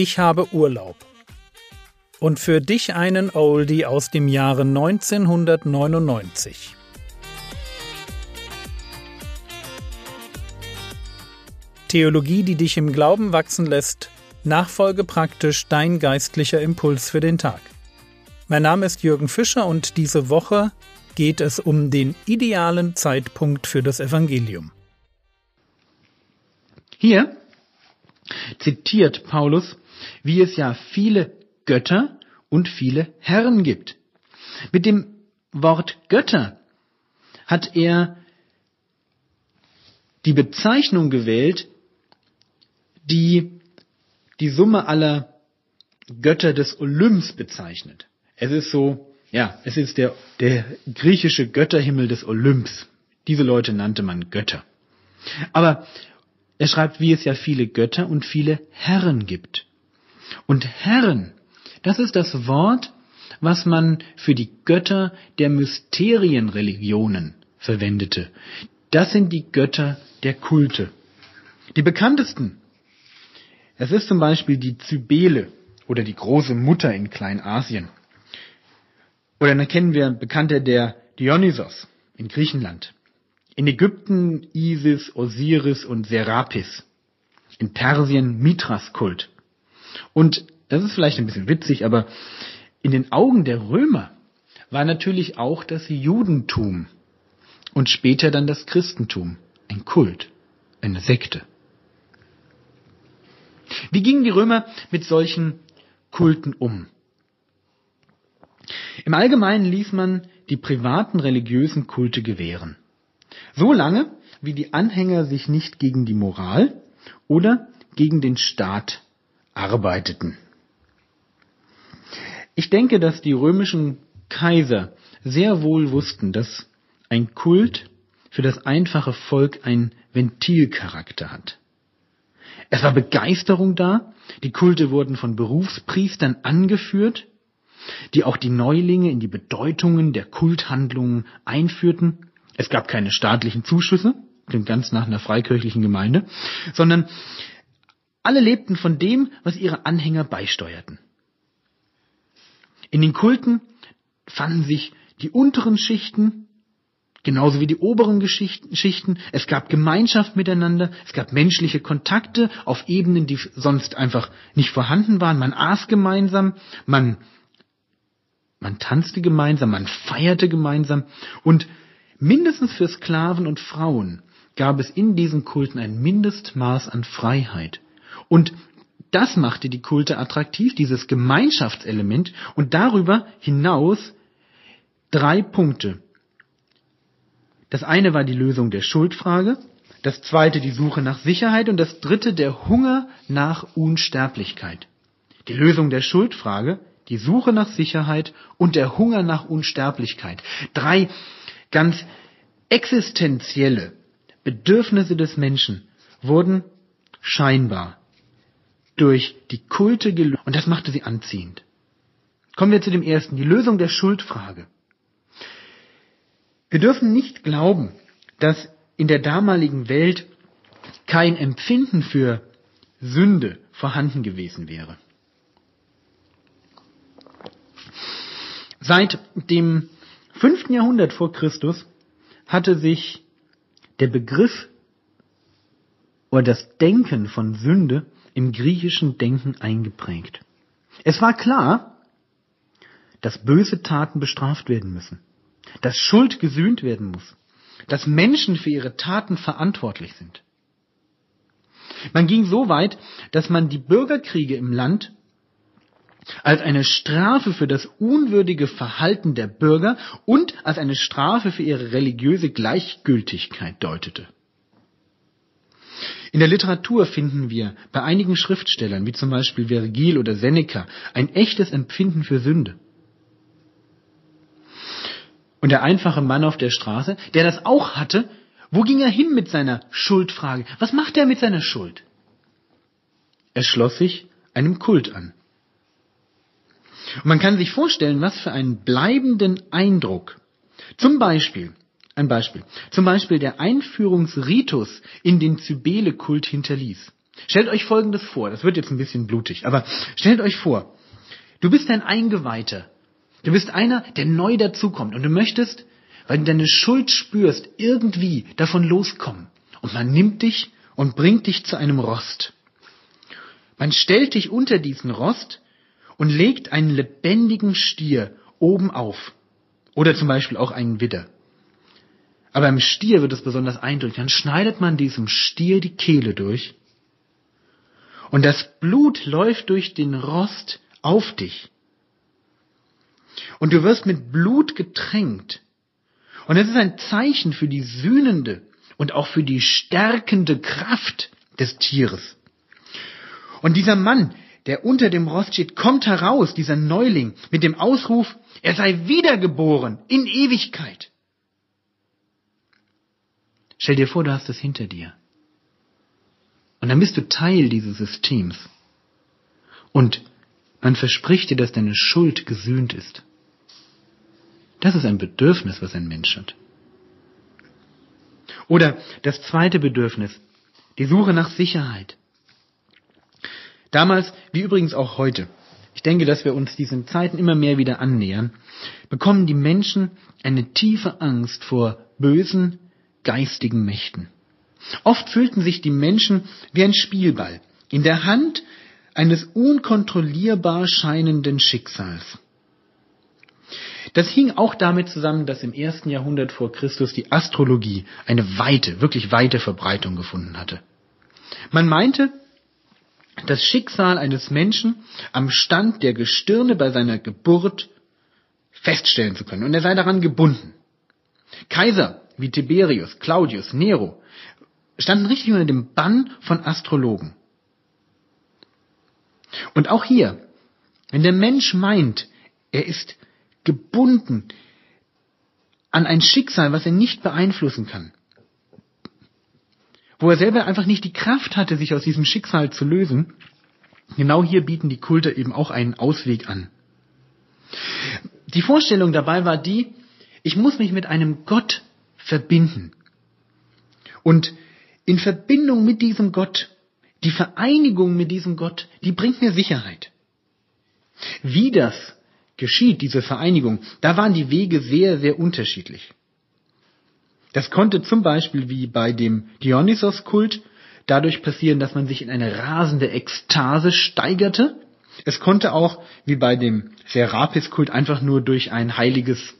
Ich habe Urlaub. Und für dich einen Oldie aus dem Jahre 1999. Theologie, die dich im Glauben wachsen lässt, Nachfolge praktisch dein geistlicher Impuls für den Tag. Mein Name ist Jürgen Fischer und diese Woche geht es um den idealen Zeitpunkt für das Evangelium. Hier zitiert Paulus, wie es ja viele Götter und viele Herren gibt. Mit dem Wort Götter hat er die Bezeichnung gewählt, die die Summe aller Götter des Olymps bezeichnet. Es ist so, ja, es ist der, der griechische Götterhimmel des Olymps. Diese Leute nannte man Götter. Aber er schreibt, wie es ja viele Götter und viele Herren gibt. Und Herren, das ist das Wort, was man für die Götter der Mysterienreligionen verwendete. Das sind die Götter der Kulte. Die bekanntesten es ist zum Beispiel die Zybele oder die große Mutter in Kleinasien. Oder dann kennen wir bekannter der Dionysos in Griechenland. In Ägypten Isis, Osiris und Serapis. In Persien Mithras-Kult. Und das ist vielleicht ein bisschen witzig, aber in den Augen der Römer war natürlich auch das Judentum und später dann das Christentum ein Kult, eine Sekte. Wie gingen die Römer mit solchen Kulten um? Im Allgemeinen ließ man die privaten religiösen Kulte gewähren. So lange, wie die Anhänger sich nicht gegen die Moral oder gegen den Staat arbeiteten. Ich denke, dass die römischen Kaiser sehr wohl wussten, dass ein Kult für das einfache Volk ein Ventilcharakter hat. Es war Begeisterung da. Die Kulte wurden von Berufspriestern angeführt, die auch die Neulinge in die Bedeutungen der Kulthandlungen einführten. Es gab keine staatlichen Zuschüsse, klingt ganz nach einer freikirchlichen Gemeinde, sondern alle lebten von dem, was ihre Anhänger beisteuerten. In den Kulten fanden sich die unteren Schichten genauso wie die oberen Schichten. Es gab Gemeinschaft miteinander, es gab menschliche Kontakte auf Ebenen, die sonst einfach nicht vorhanden waren. Man aß gemeinsam, man, man tanzte gemeinsam, man feierte gemeinsam und mindestens für Sklaven und Frauen gab es in diesen Kulten ein Mindestmaß an Freiheit. Und das machte die Kulte attraktiv, dieses Gemeinschaftselement und darüber hinaus drei Punkte das eine war die Lösung der Schuldfrage, das zweite die Suche nach Sicherheit und das dritte der Hunger nach Unsterblichkeit. Die Lösung der Schuldfrage, die Suche nach Sicherheit und der Hunger nach Unsterblichkeit. Drei ganz existenzielle Bedürfnisse des Menschen wurden scheinbar durch die Kulte gelöst und das machte sie anziehend. Kommen wir zu dem ersten, die Lösung der Schuldfrage. Wir dürfen nicht glauben, dass in der damaligen Welt kein Empfinden für Sünde vorhanden gewesen wäre. Seit dem fünften Jahrhundert vor Christus hatte sich der Begriff oder das Denken von Sünde im griechischen Denken eingeprägt. Es war klar, dass böse Taten bestraft werden müssen dass Schuld gesühnt werden muss, dass Menschen für ihre Taten verantwortlich sind. Man ging so weit, dass man die Bürgerkriege im Land als eine Strafe für das unwürdige Verhalten der Bürger und als eine Strafe für ihre religiöse Gleichgültigkeit deutete. In der Literatur finden wir bei einigen Schriftstellern, wie zum Beispiel Vergil oder Seneca, ein echtes Empfinden für Sünde. Und der einfache Mann auf der Straße, der das auch hatte, wo ging er hin mit seiner Schuldfrage? Was macht er mit seiner Schuld? Er schloss sich einem Kult an. Und man kann sich vorstellen, was für einen bleibenden Eindruck zum Beispiel, ein Beispiel, zum Beispiel der Einführungsritus in den Cybele-Kult hinterließ. Stellt euch Folgendes vor, das wird jetzt ein bisschen blutig, aber stellt euch vor, du bist ein Eingeweihter, du bist einer, der neu dazukommt und du möchtest, weil du deine Schuld spürst, irgendwie davon loskommen. Und man nimmt dich und bringt dich zu einem Rost. Man stellt dich unter diesen Rost und legt einen lebendigen Stier oben auf. Oder zum Beispiel auch einen Widder. Aber im Stier wird es besonders eindrücklich. Dann schneidet man diesem Stier die Kehle durch. Und das Blut läuft durch den Rost auf dich. Und du wirst mit Blut getränkt. Und es ist ein Zeichen für die sühnende und auch für die stärkende Kraft des Tieres. Und dieser Mann, der unter dem Rost steht, kommt heraus, dieser Neuling, mit dem Ausruf, er sei wiedergeboren in Ewigkeit. Stell dir vor, du hast es hinter dir. Und dann bist du Teil dieses Systems. Und man verspricht dir, dass deine Schuld gesühnt ist. Das ist ein Bedürfnis, was ein Mensch hat. Oder das zweite Bedürfnis, die Suche nach Sicherheit. Damals, wie übrigens auch heute, ich denke, dass wir uns diesen Zeiten immer mehr wieder annähern, bekommen die Menschen eine tiefe Angst vor bösen, geistigen Mächten. Oft fühlten sich die Menschen wie ein Spielball in der Hand eines unkontrollierbar scheinenden Schicksals. Das hing auch damit zusammen, dass im ersten Jahrhundert vor Christus die Astrologie eine weite, wirklich weite Verbreitung gefunden hatte. Man meinte, das Schicksal eines Menschen am Stand der Gestirne bei seiner Geburt feststellen zu können. Und er sei daran gebunden. Kaiser wie Tiberius, Claudius, Nero standen richtig unter dem Bann von Astrologen. Und auch hier, wenn der Mensch meint, er ist gebunden an ein Schicksal, was er nicht beeinflussen kann, wo er selber einfach nicht die Kraft hatte, sich aus diesem Schicksal zu lösen, genau hier bieten die Kulte eben auch einen Ausweg an. Die Vorstellung dabei war die, ich muss mich mit einem Gott verbinden. Und in Verbindung mit diesem Gott, die Vereinigung mit diesem Gott, die bringt mir Sicherheit. Wie das geschieht, diese Vereinigung, da waren die Wege sehr, sehr unterschiedlich. Das konnte zum Beispiel wie bei dem Dionysos-Kult dadurch passieren, dass man sich in eine rasende Ekstase steigerte. Es konnte auch, wie bei dem Serapis-Kult, einfach nur durch ein heiliges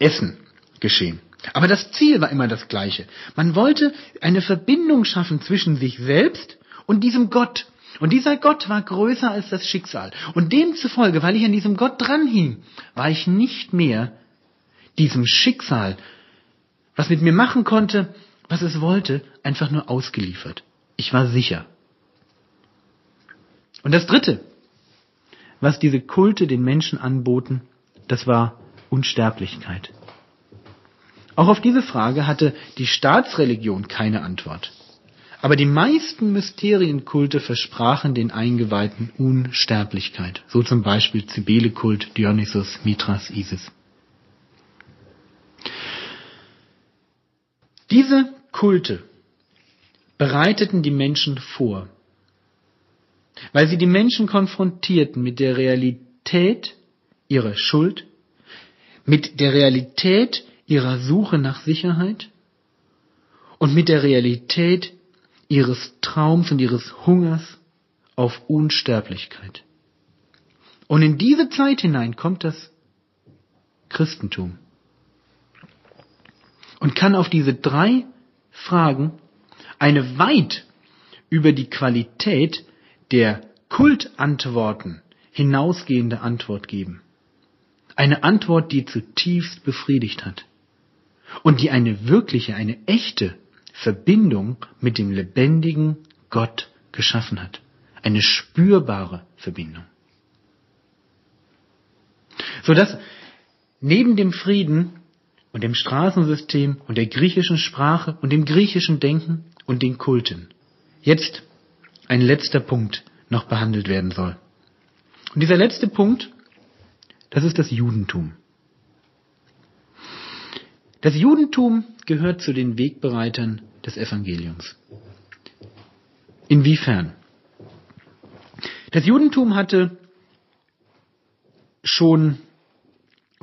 Essen geschehen. Aber das Ziel war immer das gleiche. Man wollte eine Verbindung schaffen zwischen sich selbst und diesem Gott. Und dieser Gott war größer als das Schicksal. Und demzufolge, weil ich an diesem Gott dranhing, war ich nicht mehr diesem Schicksal was mit mir machen konnte, was es wollte, einfach nur ausgeliefert. Ich war sicher. Und das Dritte, was diese Kulte den Menschen anboten, das war Unsterblichkeit. Auch auf diese Frage hatte die Staatsreligion keine Antwort. Aber die meisten Mysterienkulte versprachen den Eingeweihten Unsterblichkeit. So zum Beispiel Cybele-Kult, Dionysus, Mithras, Isis. Diese Kulte bereiteten die Menschen vor, weil sie die Menschen konfrontierten mit der Realität ihrer Schuld, mit der Realität ihrer Suche nach Sicherheit und mit der Realität ihres Traums und ihres Hungers auf Unsterblichkeit. Und in diese Zeit hinein kommt das Christentum und kann auf diese drei Fragen eine weit über die Qualität der Kultantworten hinausgehende Antwort geben. Eine Antwort, die zutiefst befriedigt hat und die eine wirkliche, eine echte Verbindung mit dem lebendigen Gott geschaffen hat. Eine spürbare Verbindung. Sodass neben dem Frieden und dem Straßensystem und der griechischen Sprache und dem griechischen Denken und den Kulten. Jetzt ein letzter Punkt noch behandelt werden soll. Und dieser letzte Punkt, das ist das Judentum. Das Judentum gehört zu den Wegbereitern des Evangeliums. Inwiefern? Das Judentum hatte schon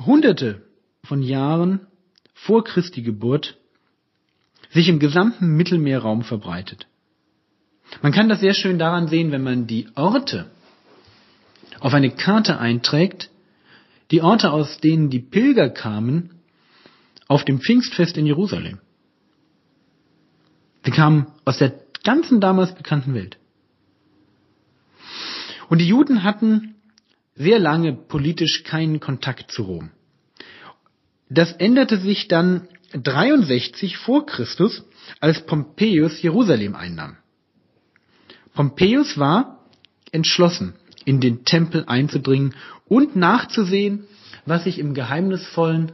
hunderte von Jahren vor Christi Geburt sich im gesamten Mittelmeerraum verbreitet. Man kann das sehr schön daran sehen, wenn man die Orte auf eine Karte einträgt, die Orte, aus denen die Pilger kamen, auf dem Pfingstfest in Jerusalem. Sie kamen aus der ganzen damals bekannten Welt. Und die Juden hatten sehr lange politisch keinen Kontakt zu Rom. Das änderte sich dann 63 vor Christus, als Pompeius Jerusalem einnahm. Pompeius war entschlossen, in den Tempel einzudringen und nachzusehen, was sich im geheimnisvollen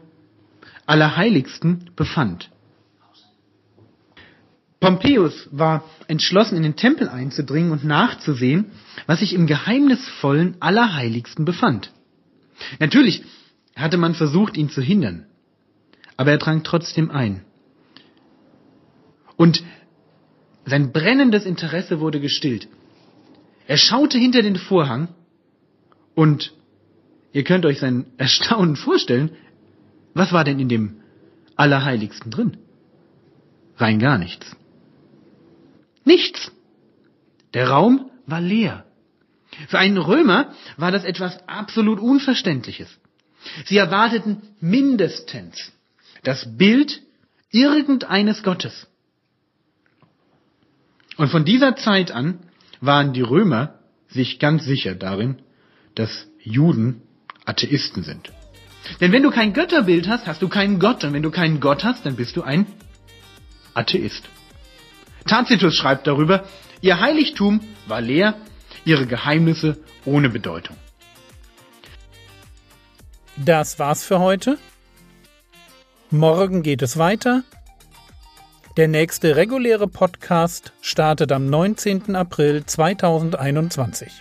Allerheiligsten befand. Pompeius war entschlossen, in den Tempel einzudringen und nachzusehen, was sich im geheimnisvollen Allerheiligsten befand. Natürlich hatte man versucht, ihn zu hindern, aber er drang trotzdem ein. Und sein brennendes Interesse wurde gestillt. Er schaute hinter den Vorhang und ihr könnt euch sein Erstaunen vorstellen, was war denn in dem Allerheiligsten drin? Rein gar nichts. Nichts. Der Raum war leer. Für einen Römer war das etwas absolut Unverständliches. Sie erwarteten mindestens das Bild irgendeines Gottes. Und von dieser Zeit an waren die Römer sich ganz sicher darin, dass Juden Atheisten sind. Denn wenn du kein Götterbild hast, hast du keinen Gott. Und wenn du keinen Gott hast, dann bist du ein Atheist. Tacitus schreibt darüber, ihr Heiligtum war leer, ihre Geheimnisse ohne Bedeutung. Das war's für heute. Morgen geht es weiter. Der nächste reguläre Podcast startet am 19. April 2021.